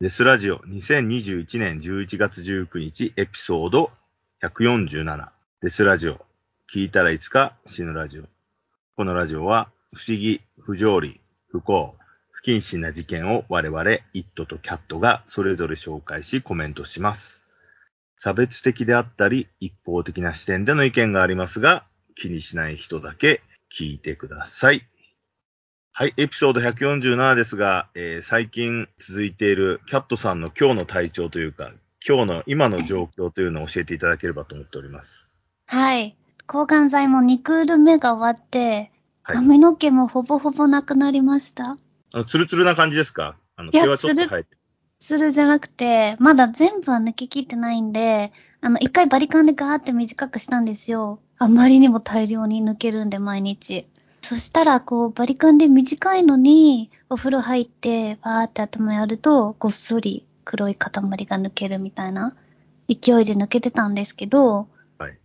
デスラジオ2021年11月19日エピソード147デスラジオ聞いたらいつか死ぬラジオ。このラジオは不思議、不条理、不幸、不謹慎な事件を我々、イットとキャットがそれぞれ紹介しコメントします。差別的であったり、一方的な視点での意見がありますが、気にしない人だけ聞いてください。はい、エピソード147ですが、えー最近続いているキャットさんの今日の体調というか、今日の今の状況というのを教えていただければと思っております。はい。抗がん剤も2クール目が終わって、はい髪の毛もほぼほぼなくなりました。あの、ツルツルな感じですか？あの、毛はちょっとツル生えてる。するじゃなくて、まだ全部は抜ききってないんで、あの、一回バリカンでガーって短くしたんですよ。あまりにも大量に抜けるんで、毎日。そしたら、こう、バリカンで短いのに、お風呂入って、バーって頭やると、ごっそり黒い塊が抜けるみたいな勢いで抜けてたんですけど、はい。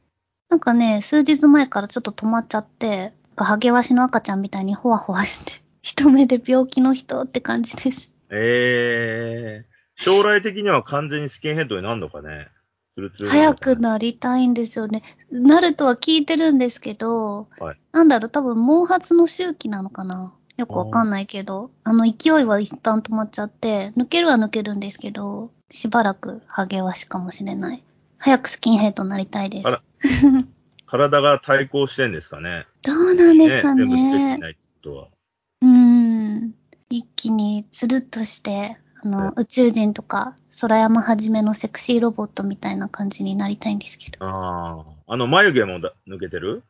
なんかね、数日前からちょっと止まっちゃって、ハゲワシの赤ちゃんみたいにホワホワして、一目で病気の人って感じです。えー、将来的には完全にスキンヘッドになるのかねツルツルな早くなりたいんですよね。なるとは聞いてるんですけど、はいなんだろう、多分毛髪の周期なのかなよくわかんないけど、あの勢いは一旦止まっちゃって、抜けるは抜けるんですけど、しばらくハゲワシかもしれない。早くスキンヘッドになりたいです 体が対抗してんですかね。どうなんですか全部つけてね。ないとは。うーん。一気につるっとして、あの、うん宇宙人とか、空山はじめのセクシーロボットみたいな感じになりたいんですけど。ああ。あの、眉毛もだ抜けてる？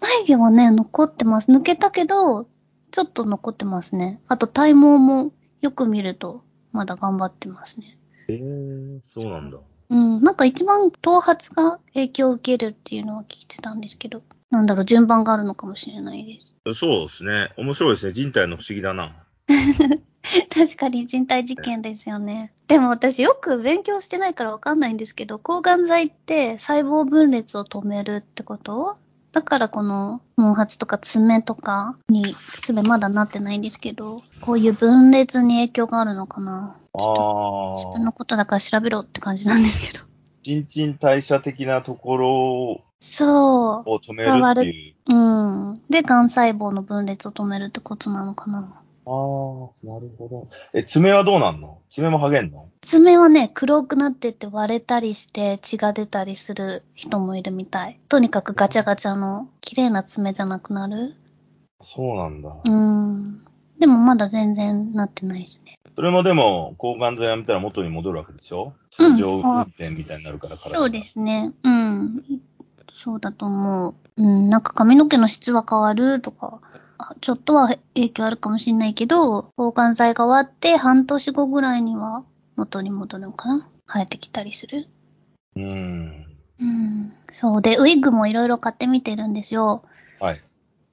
眉毛はね、残ってます。抜けたけど、ちょっと残ってますね。あと体毛もよく見ると、まだ頑張ってますね。ええー、そうなんだ。うん、なんか一番頭髪が影響を受けるっていうのは聞いてたんですけど、なんだろう、順番があるのかもしれないです。そうですね。面白いですね。人体の不思議だな。確かに人体実験ですよね。でも私よく勉強してないからわかんないんですけど、抗がん剤って細胞分裂を止めるってこと？だからこの毛髪とか爪とかに、爪まだなってないんですけど、こういう分裂に影響があるのかな？あ自分のことだから調べろって感じなんですけど。新陳代謝的なところそを止めるっていう。う。うん。で、癌細胞の分裂を止めるってことなのかな？ああ、なるほど。え、爪はどうなんの？爪も剥げんの？爪はね、黒くなってって割れたりして血が出たりする人もいるみたい。とにかくガチャガチャの綺麗な爪じゃなくなる。そうなんだ。うん。でもまだ全然なってないですね。それもでも、抗がん剤やめたら元に戻るわけでしょ？うん通常運転みたいになるから、体がそうですね。うん。そうだと思う。うん。なんか髪の毛の質は変わるとか、あちょっとは影響あるかもしれないけど、抗がん剤が終わって半年後ぐらいには元に戻るのかな？生えてきたりする？うん。うん。そうで、ウィッグもいろいろ買ってみてるんですよ。はい。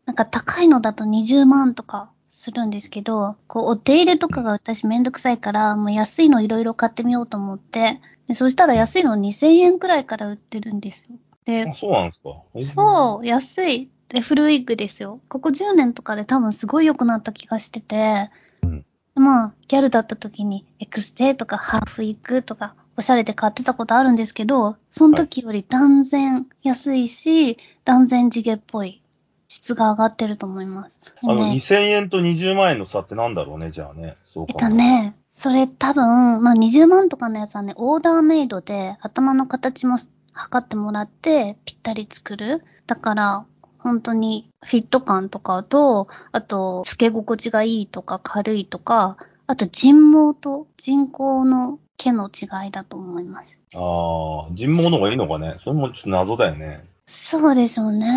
なんか高いのだと20万とかするんですけど、こう、お手入れとかが私めんどくさいから、もう安いのいろいろ買ってみようと思って、でそしたら安いの2000円くらいから売ってるんですよ。であ、そうなんですかそう、安い。で、フルウィッグですよ。ここ10年とかで多分すごい良くなった気がしてて、うんまあ、ギャルだった時にエクステとかハーフウィッグとかおしゃれで買ってたことあるんですけど、その時より断然安いし、断然地毛っぽい質が上がってると思います。あの、でね2000円と20万円の差ってなんだろうね、じゃあね。そうえっか。とね、それ多分、まあ20万とかのやつはね、オーダーメイドで頭の形も測ってもらってぴったり作る。だから、本当にフィット感とかと、あと、付け心地がいいとか軽いとか、あと人毛と人工の毛の違いだと思います。ああ、人毛の方がいいのかね。それもちょっと謎だよね。そうでしょうね。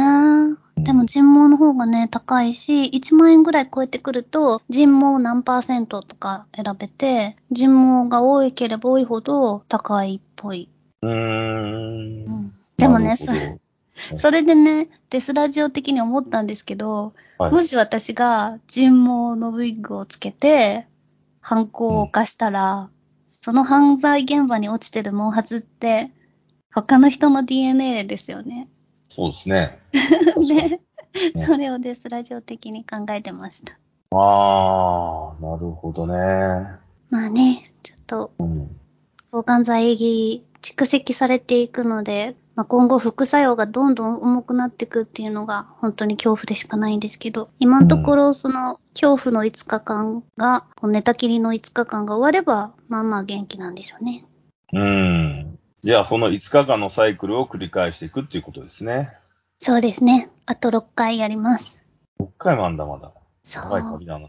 でも人毛の方がね、高いし、1万円ぐらい超えてくると、人毛何パーセントとか選べて、人毛が多いければ多いほど高いっぽい。うーん。うん、でもねそ、それでね、デスラジオ的に思ったんですけど、はいもし私が人毛のウィッグをつけて、犯行を犯したら、その犯罪現場に落ちてる毛髪って、他の人の DNA ですよね。そうですね。で、ねそれをデスラジオ的に考えてました。ああ、なるほどね。まあね、ちょっと、うん。抗がん剤蓄積されていくので、まあ、今後副作用がどんどん重くなっていくっていうのが本当に恐怖でしかないんですけど、今のところその恐怖の5日間が、こう寝たきりの5日間が終われば、まあまあ元気なんでしょうね。うん。じゃあ、その5日間のサイクルを繰り返していくっていうことですね。そうですね。あと6回やります。6回もあんだ、まだ。そう。長い旅だな。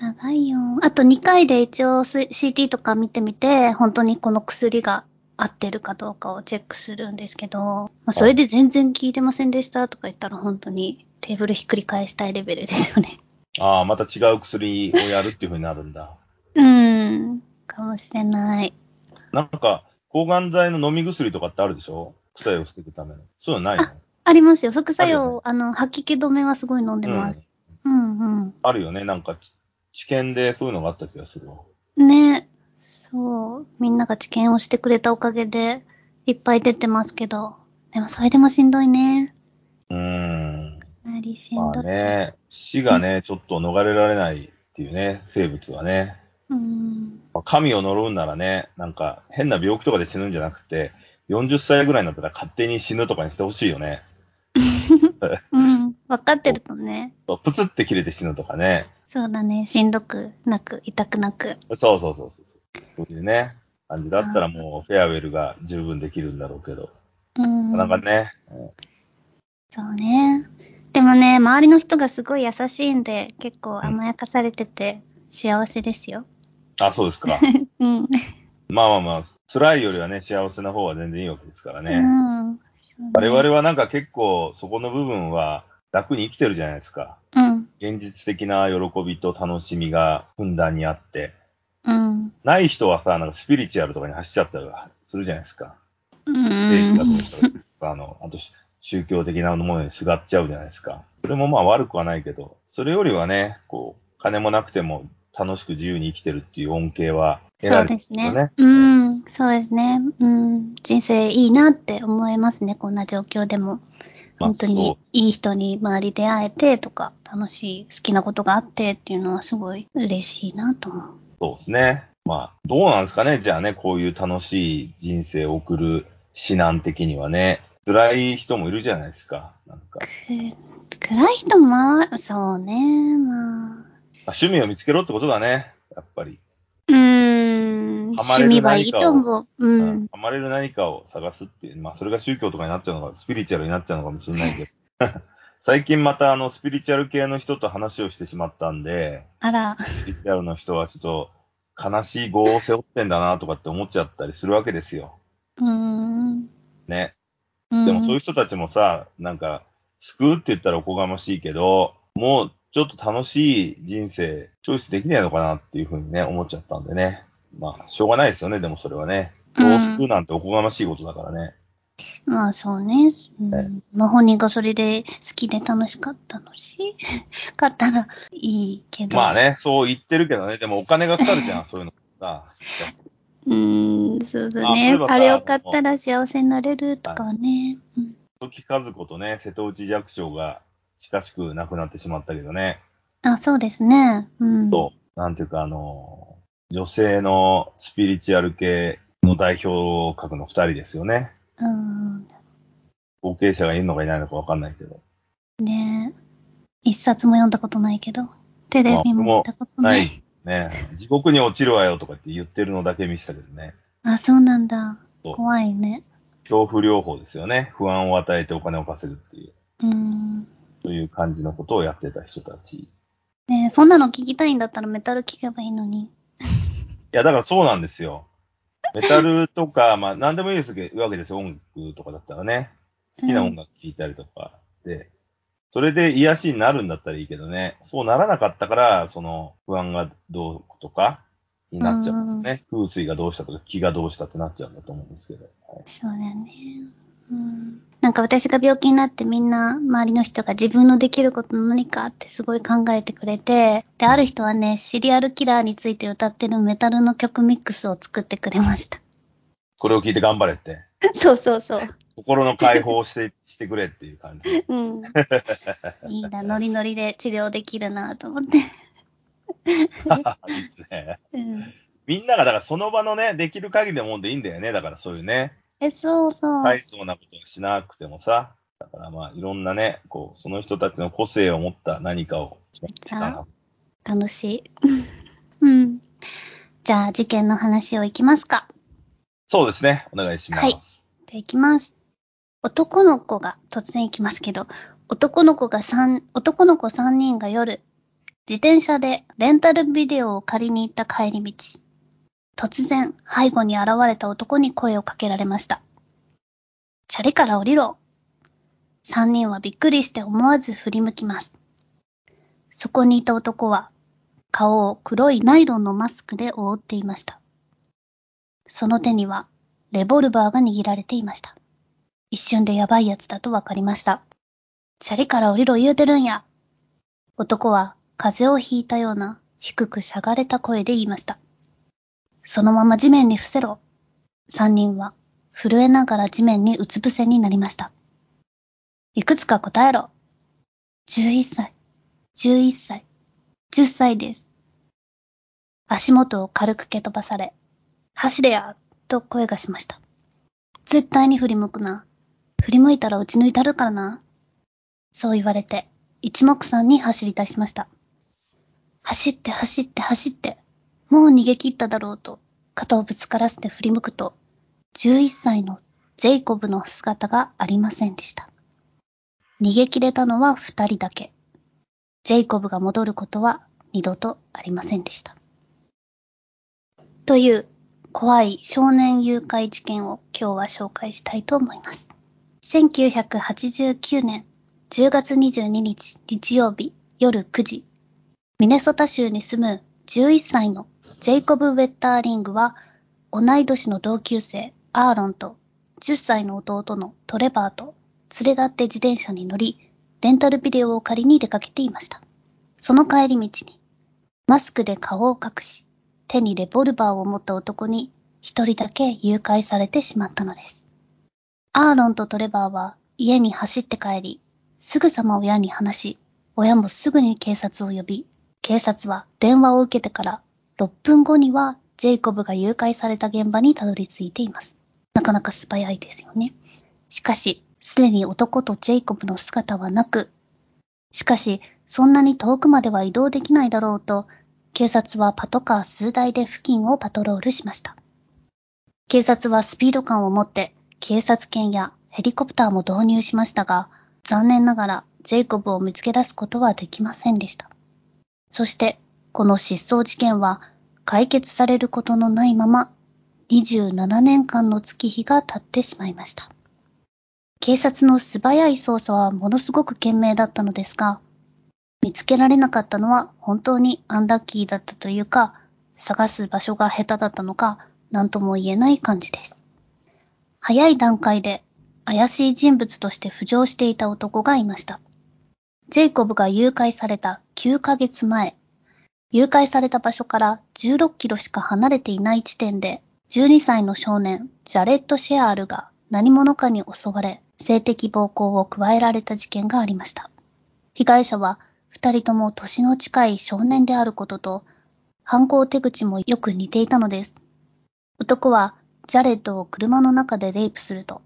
長いよ。あと2回で一応 CT とか見てみて、本当にこの薬が合ってるかどうかをチェックするんですけど、まあ、それで全然効いてませんでしたとか言ったら本当にテーブルひっくり返したいレベルですよね。ああ、また違う薬をやるっていう風になるんだ。うーん、かもしれない。なんか、抗がん剤の飲み薬とかってあるでしょ？副作用を防ぐための。そういうのないの？ありますよ。副作用、あねあの、吐き気止めはすごい飲んでます。うん、あるよね。なんか、ち治験でそういうのがあった気がするわ。うん。ね。そう。みんなが治験をしてくれたおかげで、いっぱい出てますけど。でもそれでもしんどいね。うーん。なりしんまどい。あね、死がね、ちょっと逃れられないっていうね、生物はね。うん。まあ神を呪うんならね、なんか変な病気とかで死ぬんじゃなくて、40歳ぐらいになったら勝手に死ぬとかにしてほしいよね。うん。分かってるとね。プツって切れて死ぬとかね。そうだね。しんどくなく、痛くなく。そうそうそうそう。そういうね、感じだったらもうフェアウェルが十分できるんだろうけど。うん。なかなかね、そうね。でもね、周りの人がすごい優しいんで、結構甘やかされてて幸せですよ。あ、そうですか。うん。まあまあまあ、辛いよりはね、幸せな方は全然いいわけですからね。うん。我々はなんか結構そこの部分は楽に生きてるじゃないですか。うん。現実的な喜びと楽しみがふんだんにあって。うん。ない人はさ、なんかスピリチュアルとかに走っちゃったりするじゃないですか。うん。政治がどうしたとか、あの、あと宗教的なものにすがっちゃうじゃないですか。それもまあ悪くはないけど、それよりはね、こう、金もなくても楽しく自由に生きてるっていう恩恵は得そうられてるよですね。うん。そうですね。うん。人生いいなって思いますね。こんな状況でも。まあ本当にいい人に周り出会えてとか、楽しい、好きなことがあってっていうのはすごい嬉しいなと思う。そうですね。まあ、どうなんですかね。じゃあね、こういう楽しい人生を送る指南的にはね、辛い人もいるじゃないですか。なんか、く暗い人もまあ、そうね、まあ。まあ趣味を見つけろってことだね。やっぱり。うーん。趣味はいいと思う。ううんん。ハマれる何かを探すっていう。まあ、それが宗教とかになっちゃうのか、スピリチュアルになっちゃうのかもしれないけど。最近またあの、スピリチュアル系の人と話をしてしまったんで、あら。スピリチュアルの人はちょっと悲しい業を背負ってんだなとかって思っちゃったりするわけですよ。うーん。ね。うんでもそういう人たちもさ、なんか、救うって言ったらおこがましいけど、もうちょっと楽しい人生、チョイスできないのかなっていうふうにね、思っちゃったんでね。まあ、しょうがないですよね、でもそれはね。人を救うなんておこがましいことだからね。まあそうね。うはいん、まあ本人がそれで好きで楽しかったのし、買ったらいいけど。まあ。ね、そう言ってるけどね、でもお金がかかるじゃん、そういうのさ。うーん、そうだねあれを買ったら幸せになれるとかはね。うん時和子とね、瀬戸内寂聴が近しく亡くなってしまったけどね。あ、そうですね。うん。そう。なんていうか、あの、女性のスピリチュアル系の代表格の二人ですよね。うん。後継者がいるのかいないのかわかんないけど。ね一冊も読んだことないけど、テレビも見たことな。ないい。ね地獄に落ちるわよとかって言ってるのだけ見せたけどね。あ、そうなんだ。怖いね。恐怖療法ですよね。不安を与えてお金を稼ぐっていう、うん。そういう感じのことをやってた人たち。いねそんなの聞きたいんだったらメタル聞けばいいのに。や、だからそうなんですよ。メタルとか、まあ何でもいいですけど、わけですよ。音楽とかだったらね。好きな音楽聴いたりとかで、それで癒しになるんだったらいいけどね。そうならなかったから、その不安がどうとかになっちゃうんね。風水がどうしたとか気がどうしたってなっちゃうんだと思うんですけど。はいそうだよね。うん。なんか私が病気になってみんな周りの人が自分のできること何かってすごい考えてくれて、で、ある人はね、シリアルキラーについて歌ってるメタルの曲ミックスを作ってくれました。これを聞いて頑張れって。そうそうそう。心の解放をして、してくれっていう感じ。うん。いいな、ノリノリで治療できるなと思って。いいですね。うん。みんなが、だからその場のね、できる限りのもんでいいんだよね。だからそういうね、え、そうそう。大層なことはしなくてもさ。だからまあ、いろんなね、こう、その人たちの個性を持った何かを。楽しい。うん。じゃあ、事件の話をいきますか。そうですね。お願いします。はいじゃあ、いきます。男の子が、突然いきますけど、男の子が三、男の子3人が夜、自転車でレンタルビデオを借りに行った帰り道。突然、背後に現れた男に声をかけられました。チャリから降りろ。3人はびっくりして思わず振り向きます。そこにいた男は、顔を黒いナイロンのマスクで覆っていました。その手には、レボルバーが握られていました。一瞬でやばいやつだとわかりました。チャリから降りろ言うてるんや。男は風邪をひいたような低くしゃがれた声で言いました。そのまま地面に伏せろ。三人は震えながら地面にうつ伏せになりました。いくつか答えろ。11歳、11歳、10歳です。足元を軽く蹴飛ばされ、走れやと声がしました。絶対に振り向くな。振り向いたら打ち抜いたるからな。そう言われて、一目散に走り出しました。走って走って走って、もう逃げ切っただろうと、肩をぶつからせて振り向くと、11歳のジェイコブの姿がありませんでした。逃げ切れたのは二人だけ。ジェイコブが戻ることは二度とありませんでした。という怖い少年誘拐事件を今日は紹介したいと思います。1989年10月22日日曜日夜9時、ミネソタ州に住む11歳のジェイコブ・ウェッターリングは同い年の同級生アーロンと10歳の弟のトレバーと連れ立って自転車に乗り、レンタルビデオを借りに出かけていました。その帰り道に、マスクで顔を隠し、手にレボルバーを持った男に一人だけ誘拐されてしまったのです。アーロンとトレバーは家に走って帰り、すぐさま親に話し、親もすぐに警察を呼び、警察は電話を受けてから6分後にはジェイコブが誘拐された現場にたどり着いています。なかなか素早いですよね。しかし、すでに男とジェイコブの姿はなく、しかし、そんなに遠くまでは移動できないだろうと、警察はパトカー数台で付近をパトロールしました。警察はスピード感を持って警察犬やヘリコプターも導入しましたが、残念ながらジェイコブを見つけ出すことはできませんでした。そして、この失踪事件は解決されることのないまま、27年間の月日が経ってしまいました。警察の素早い捜査はものすごく懸命だったのですが、見つけられなかったのは本当にアンラッキーだったというか、探す場所が下手だったのか、何とも言えない感じです。早い段階で怪しい人物として浮上していた男がいました。ジェイコブが誘拐された9ヶ月前、誘拐された場所から16キロしか離れていない地点で、12歳の少年、ジャレット・シェアールが何者かに襲われ、性的暴行を加えられた事件がありました。被害者は二人とも年の近い少年であることと、犯行手口もよく似ていたのです。男はジャレットを車の中でレイプすると、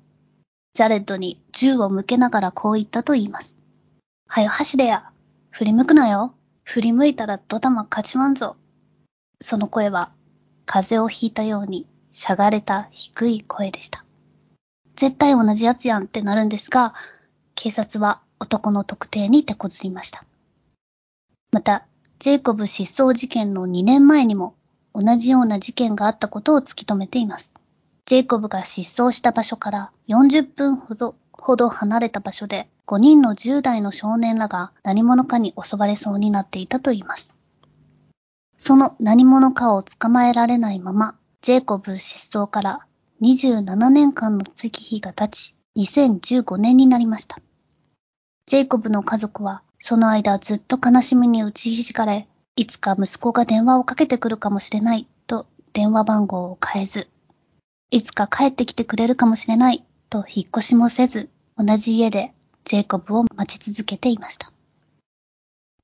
ジャレットに銃を向けながらこう言ったと言います。はよ走れや。振り向くなよ。振り向いたらドタマ勝ちまんぞ。その声は風邪をひいたようにしゃがれた低い声でした。絶対同じやつやんってなるんですが、警察は男の特定に手こずりました。また、ジェイコブ失踪事件の2年前にも同じような事件があったことを突き止めています。ジェイコブが失踪した場所から40分ほどほど離れた場所で5人の10代の少年らが何者かに襲われそうになっていたといいます。その何者かを捕まえられないまま、ジェイコブ失踪から27年間の月日が経ち、2015年になりました。ジェイコブの家族は、その間ずっと悲しみに打ちひしがれ、いつか息子が電話をかけてくるかもしれないと電話番号を変えず、いつか帰ってきてくれるかもしれないと引っ越しもせず、同じ家でジェイコブを待ち続けていました。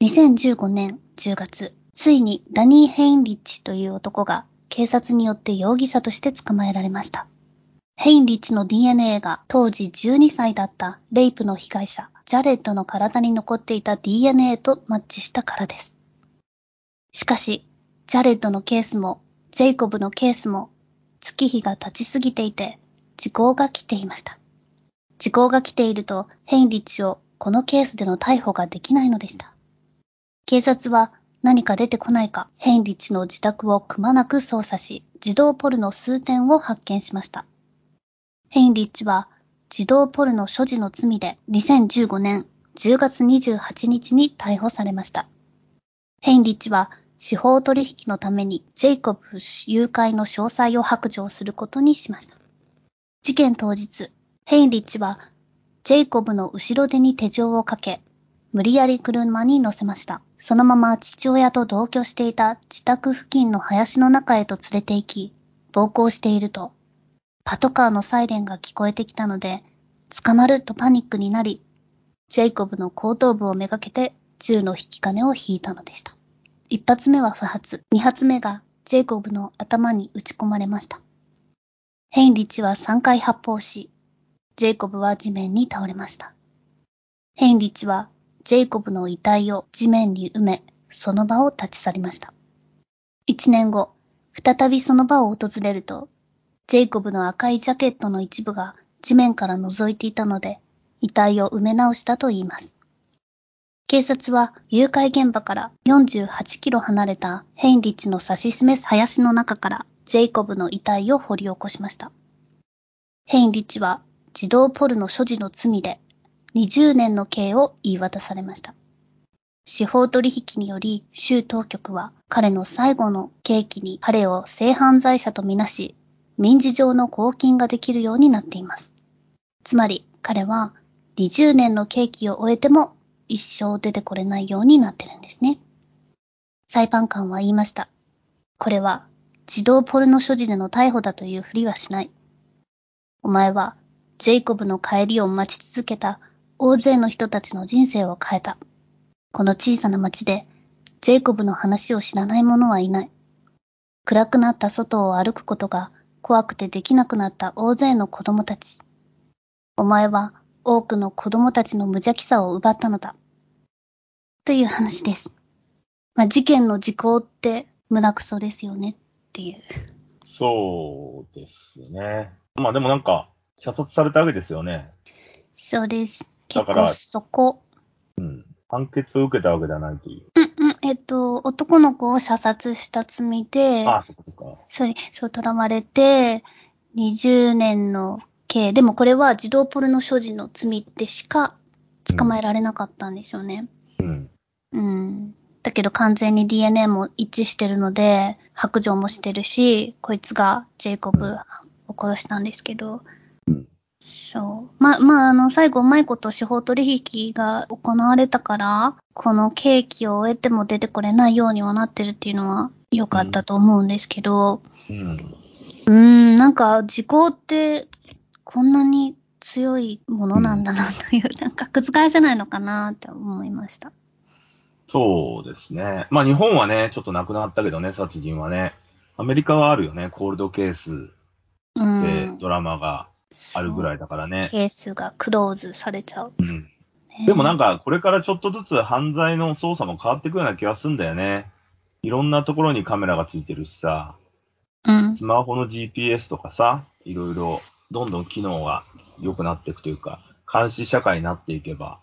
2015年10月、ついにダニー・ヘインリッチという男が警察によって容疑者として捕まえられました。ヘインリッチの DNA が当時12歳だったレイプの被害者、ジャレットの体に残っていた DNA とマッチしたからです。しかし、ジャレットのケースも、ジェイコブのケースも、月日が経ちすぎていて、時効が来ていました。時効が来ていると、ヘインリッチをこのケースでの逮捕ができないのでした。警察は何か出てこないか、ヘインリッチの自宅をくまなく捜査し、児童ポルノ数点を発見しました。ヘインリッチは児童ポルノ所持の罪で2015年10月28日に逮捕されました。ヘインリッチは司法取引のためにジェイコブ誘拐の詳細を白状することにしました。事件当日、ヘインリッチはジェイコブの後ろ手に手錠をかけ、無理やり車に乗せました。そのまま父親と同居していた自宅付近の林の中へと連れて行き、暴行していると、パトカーのサイレンが聞こえてきたので、捕まるとパニックになり、ジェイコブの後頭部をめがけて銃の引き金を引いたのでした。一発目は不発、二発目がジェイコブの頭に撃ち込まれました。ヘインリッチは3回発砲し、ジェイコブは地面に倒れました。ヘインリッチはジェイコブの遺体を地面に埋め、その場を立ち去りました。一年後、再びその場を訪れると、ジェイコブの赤いジャケットの一部が地面から覗いていたので、遺体を埋め直したと言います。警察は誘拐現場から48キロ離れたヘインリッチの指し示す林の中からジェイコブの遺体を掘り起こしました。ヘインリッチは児童ポルノ所持の罪で20年の刑を言い渡されました。司法取引により州当局は彼の最後の刑期に彼を性犯罪者とみなし、民事上の公金ができるようになっています。つまり彼は20年の刑期を終えても一生出てこれないようになってるんですね。裁判官は言いました。これは児童ポルノ所持での逮捕だというふりはしない。お前はジェイコブの帰りを待ち続けた大勢の人たちの人生を変えた。この小さな町でジェイコブの話を知らない者はいない。暗くなった外を歩くことが怖くてできなくなった大勢の子供たち。お前は多くの子供たちの無邪気さを奪ったのだ。という話です。まあ、事件の時効って胸くそですよねっていう。そうですね。まあでもなんか、射殺されたわけですよね。そうです。だ結から構そこ。うん。判決を受けたわけではないという。うんうん。えっと、男の子を射殺した罪で、ああ、そっかそっか。それ、そう、囚われて、20年の刑。でもこれは児童ポルノ所持の罪でしか捕まえられなかったんでしょうね。うん。うん。だけど完全に DNA も一致してるので、白状もしてるし、こいつがジェイコブを殺したんですけど、うんそう。ま、まあ、あの、最後うまいこと司法取引が行われたから、この刑期を終えても出てこれないようにはなってるっていうのは良かったと思うんですけど、うん。うーん、なんか時効ってこんなに強いものなんだなという、なんか覆せないのかなって思いました。そうですね。まあ日本はね、ちょっとなくなったけどね、殺人はね。アメリカはあるよね、コールドケースうでん。ドラマがあるぐらいだからね。ケースがクローズされちゃう。うん。ねでもなんか、これからちょっとずつ犯罪の捜査も変わってくるような気がするんだよね。いろんなところにカメラがついてるしさ、うん。スマホの GPS とかさ、いろいろ、どんどん機能が良くなっていくというか、監視社会になっていけば、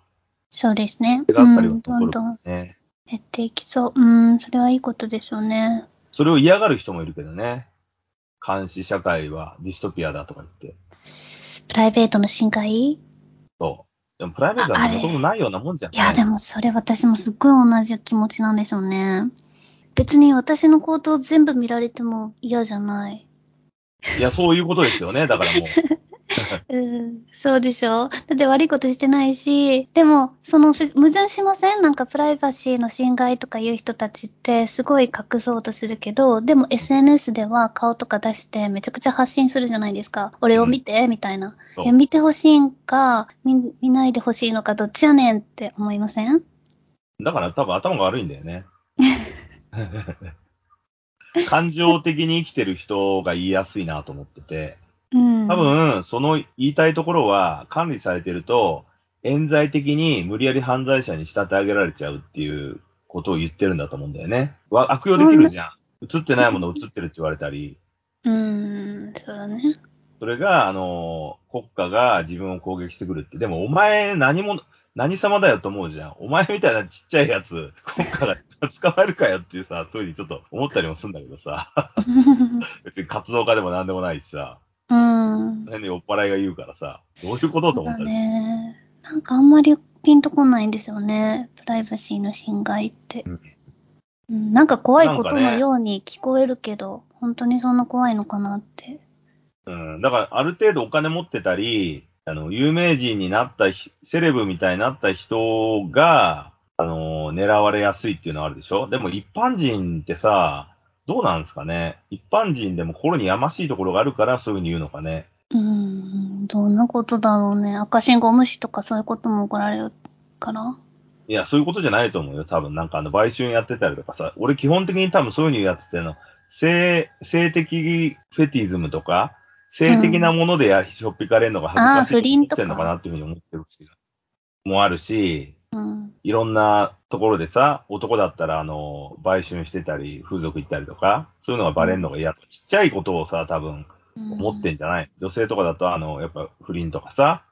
そうですね。手がかりうん、どんどんね。減っていきそう。うん、それはいいことですよね。それを嫌がる人もいるけどね。監視社会はディストピアだとか言って。プライベートの侵害？いそう。でもプライベートはああれもともとないようなもんじゃん、ね。や、でもそれ私もすっごい同じ気持ちなんでしょうね。別に私の行動全部見られても嫌じゃない。いや、そういうことですよね。だからもう。うん、そうでしょ？だって悪いことしてないし、でも、その、ふ矛盾しません？なんかプライバシーの侵害とかいう人たちってすごい隠そうとするけど、でも SNS では顔とか出してめちゃくちゃ発信するじゃないですか。俺を見て、みたいな。いや見てほしいんか？見、見ないでほしいのか、どっちやねんって思いません？だから多分頭が悪いんだよね。感情的に生きてる人が言いやすいなと思ってて、うん。多分、その言いたいところは管理されてると、冤罪的に無理やり犯罪者に仕立て上げられちゃうっていうことを言ってるんだと思うんだよね。わ悪用できるじゃん。映ってないもの映ってるって言われたり、うん、そうだね。それが、あの、国家が自分を攻撃してくるって。でも、お前何も、何様だよと思うじゃん。お前みたいなちっちゃいやつ、国家が捕まえるかよっていうさ、そういうふうにちょっと思ったりもするんだけどさ。別に活動家でも何でもないしさ。うん。変に酔っ払いが言うからさ、どういうことと思ったり。ね。なんかあんまりピンとこないんですよね。プライバシーの侵害って。うんうん、なんか怖いことのように聞こえるけど、本当にそんな怖いのかなって。うん。だから、ある程度お金持ってたり、あの、有名人になったひ、セレブみたいになった人が、あの、狙われやすいっていうのはあるでしょ？でも一般人ってさ、どうなんですかね一般人でも心にやましいところがあるからそういうふうに言うのかねうん、どんなことだろうね。赤信号無視とかそういうことも怒られるから。いや、そういうことじゃないと思うよ。多分、なんかあの、売春やってたりとかさ、俺基本的に多分そういうふうに言うやつってあの、性、性的フェティズムとか、性的なものでや、しょっぴかれるのが恥ずかしいってんのかなっていうふうに思ってる人もあるし、うん。いろんなところでさ、男だったらあの、売春してたり、風俗行ったりとか、そういうのがバレるのが嫌とか、ちっちゃいことをさ、多分、思ってんじゃない、女性とかだと、あの、やっぱ不倫とかさ、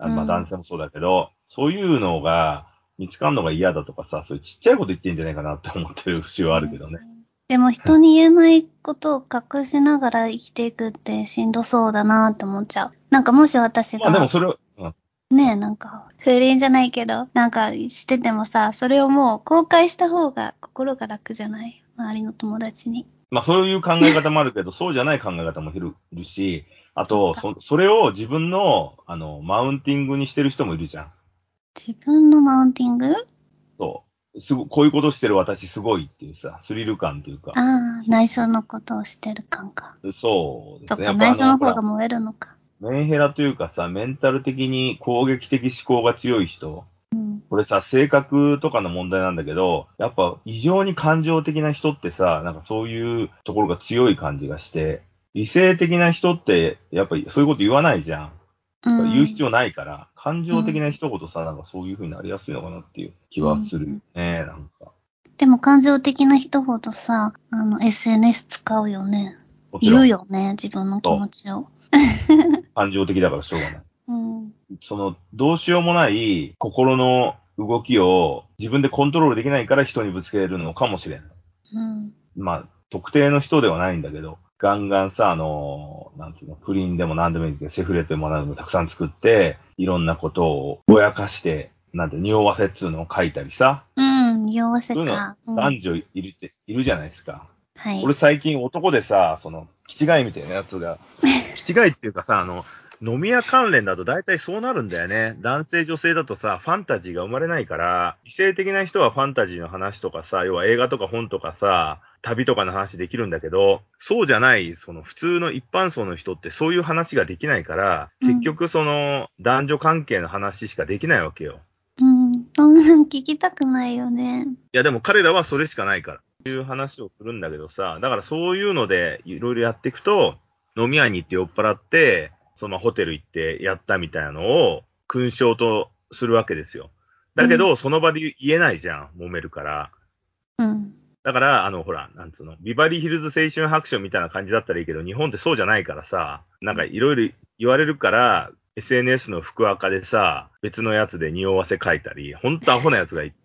あまあうん男性もそうだけど、そういうのが見つかるのが嫌だとかさ、そういうちっちゃいこと言ってんじゃないかなって思ってる節はあるけどね。でも人に言えないことを隠しながら生きていくってしんどそうだなって思っちゃう。なんかもし私まあでもが、それねえ、なんか、不倫じゃないけど、なんかしててもさ、それをもう公開した方が心が楽じゃない？周りの友達に。まあそういう考え方もあるけど、そうじゃない考え方もいるし、あと、そそれを自分の、あの、マウンティングにしてる人もいるじゃん。自分のマウンティング？そう。すごこういうことしてる私すごいっていうさ、スリル感っていうか。ああ、内緒のことをしてる感か。そうですね。そっか、内緒の方が燃えるのか。メンヘラというかさ、メンタル的に攻撃的思考が強い人。うん。これさ、性格とかの問題なんだけど、やっぱ異常に感情的な人ってさ、なんかそういうところが強い感じがして、理性的な人って、やっぱりそういうこと言わないじゃん。うん、言う必要ないから、感情的な一言さ、なんかそういう風になりやすいのかなっていう気はするよね、なんか。でも感情的な人ほどさ、あの、SNS 使うよね。言うよね、自分の気持ちを。感情的だからしょうがない。うん。その、どうしようもない心の動きを自分でコントロールできないから人にぶつけるのかもしれん。うん。まあ、特定の人ではないんだけど、ガンガンさ、あの、なんつうの、不倫でも何でもいいけど、セフレというものもたくさん作って、いろんなことをぼやかして、なんて、匂わせっつうのを書いたりさ、うん、匂わせそういうのか。うん男女いるって、いるじゃないですか。はい。俺最近男でさ、その、気違いみたいなやつが、気違いっていうかさ、あの、飲み屋関連だと大体そうなるんだよね。男性女性だとさ、ファンタジーが生まれないから、理性的な人はファンタジーの話とかさ、要は映画とか本とかさ、旅とかの話できるんだけど、そうじゃない、その普通の一般層の人ってそういう話ができないから、うん結局その男女関係の話しかできないわけよ。うん。そんなん聞きたくないよね。いやでも彼らはそれしかないから。いう話をするんだけどさ、だからそういうのでいろいろやっていくと、飲み屋に行って酔っ払って、そのホテル行ってやったみたいなのを勲章とするわけですよ。だけど、その場で言えないじゃん、揉めるから。うん。だから、あの、ほら、なんつうの、ビバリーヒルズ青春白書みたいな感じだったらいいけど、日本ってそうじゃないからさ、なんかいろいろ言われるから、SNS の福赤でさ、別のやつで匂わせ書いたり、ほんとアホなやつがいて。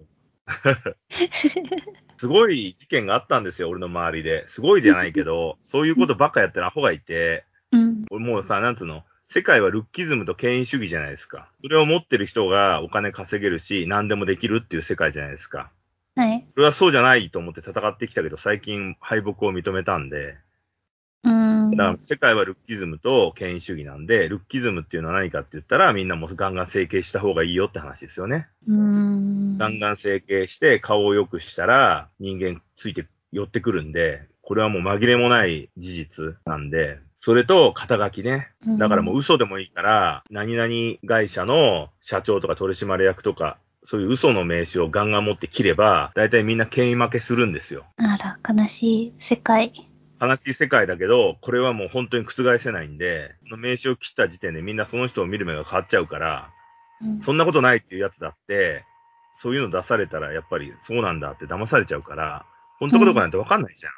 すごい事件があったんですよ、俺の周りで。すごいじゃないけど、そういうことばっかやってるアホがいて、うん。俺もうさ、なんつうの、世界はルッキズムと権威主義じゃないですか。それを持ってる人がお金稼げるし、何でもできるっていう世界じゃないですか。はい。俺はそうじゃないと思って戦ってきたけど、最近敗北を認めたんで、うん。だから世界はルッキズムと権威主義なんで、ルッキズムっていうのは何かって言ったら、みんなもうガンガン整形した方がいいよって話ですよね。うん。ガンガン整形して顔を良くしたら人間ついて寄ってくるんで、これはもう紛れもない事実なんで、それと肩書きね。だからもう嘘でもいいから、何々会社の社長とか取締役とかそういう嘘の名刺をガンガン持って切れば、大体みんな権威負けするんですよ。あら、悲しい世界。悲しい世界だけど、これはもう本当に覆せないんで、その名刺を切った時点でみんなその人を見る目が変わっちゃうから、うんそんなことないっていうやつだって、そういうの出されたらやっぱりそうなんだって騙されちゃうから、本当かどうかなんてわかんないじゃん。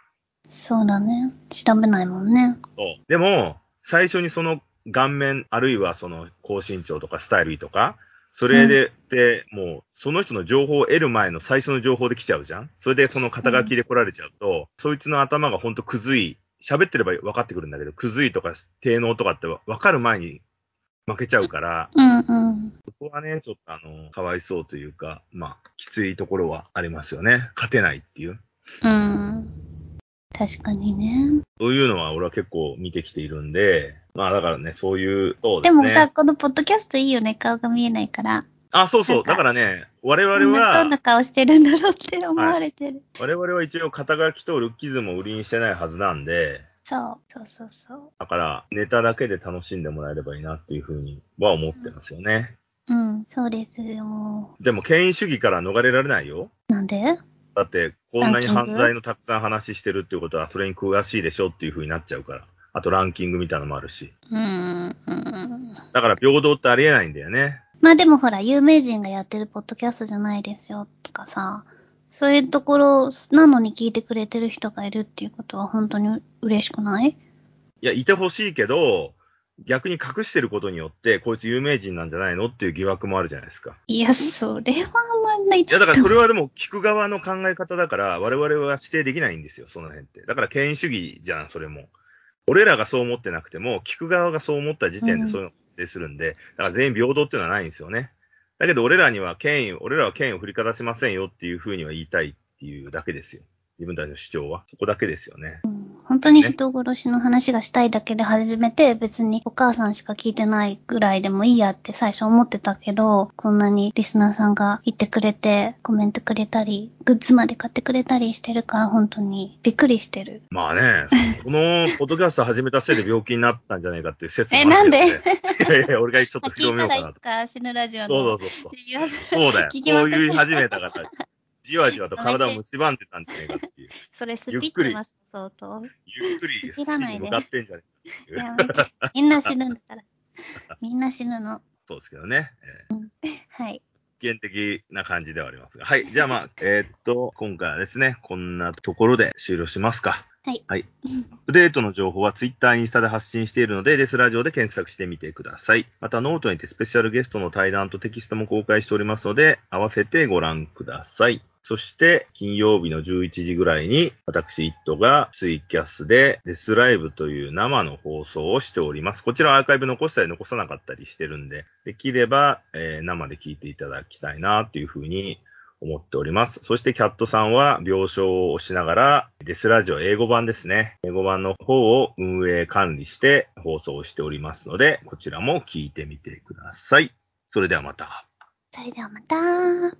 そうだね。調べないもんね。そう。でも、最初にその顔面、あるいはその高身長とかスタイルいいとか、それで、で、もう、その人の情報を得る前の最初の情報で来ちゃうじゃん？それでその肩書きで来られちゃうと、そいつの頭がほんとくずい、喋ってれば分かってくるんだけど、くずいとか低能とかって分かる前に負けちゃうから、うんうん。そこはね、ちょっとあの、かわいそうというか、まあ、きついところはありますよね。勝てないっていう。うん。確かにね。そういうのは俺は結構見てきているんで、まあだからね、そういう、そうでね。もさ、このポッドキャストいいよね。顔が見えないから。あ、そうそう。だからね、我ど々んな、どはん、な顔してるんだろうって思われてる。我々は一応肩書きとルッキズムを売りにしてないはずなんで、そう。そうそうそう。だからネタだけで楽しんでもらえればいいなっていうふうには思ってますよね。うん。そうですよ。でも権威主義から逃れられないよ。なんで？だって、こんなに犯罪のたくさん話してるっていうことは、それに詳しいでしょっていうふうになっちゃうから。あとランキングみたいなのもあるし。うん。うん。だから平等ってありえないんだよね。まあでもほら、有名人がやってるポッドキャストじゃないですよとかさ、そういうところなのに聞いてくれてる人がいるっていうことは本当に嬉しくない？いや、いてほしいけど、逆に隠してることによって、こいつ有名人なんじゃないのっていう疑惑もあるじゃないですか。いや、それはあんまりないいや、だからそれはでも聞く側の考え方だから、我々は指定できないんですよ、その辺って。だから権威主義じゃん、それも。俺らがそう思ってなくても、聞く側がそう思った時点でそういうのが発生するんで、だから全員平等っていうのはないんですよね。だけど俺らには権威、俺らは権威を振りかざしませんよっていうふうには言いたいっていうだけですよ。自分たちの主張は。そこだけですよね。本当に人殺しの話がしたいだけで始めて、別にお母さんしか聞いてないぐらいでもいいやって最初思ってたけど、こんなにリスナーさんが言ってくれて、コメントくれたり、グッズまで買ってくれたりしてるから本当にびっくりしてる。まあね、このポッドキャスト始めたせいで病気になったんじゃないかっていう説もあえるね。なんいやいや、俺がちょっと聞いたらい広めようかなと。つか死ぬラジオの。そうそうそうそう。そうだよ。聞きまくってこういう始めた方、じわじわと体を蝕んでたんじゃないかっていう。それスピってます、相当。ゆっくり切死らないでってんじゃない。や。みんな死ぬんだから。みんな死ぬの。そうですけどね。えーはい。危険的な感じではありますが。はい。じゃあまあ、えーっと、今回はですね、こんなところで終了しますか。はい。はい。アップデートの情報は Twitter、インスタで発信しているので、デスラジオで検索してみてください。また、ノートにてスペシャルゲストの対談とテキストも公開しておりますので、合わせてご覧ください。そして、金曜日の11時ぐらいに、私、イットがツイキャスでデスライブという生の放送をしております。こちらアーカイブ残したり残さなかったりしてるんで、できれば、えー生で聞いていただきたいなというふうに思っております。そしてキャットさんは病床を押しながら、デスラジオ英語版ですね。英語版の方を運営管理して放送しておりますので、こちらも聞いてみてください。それではまた。それではまた。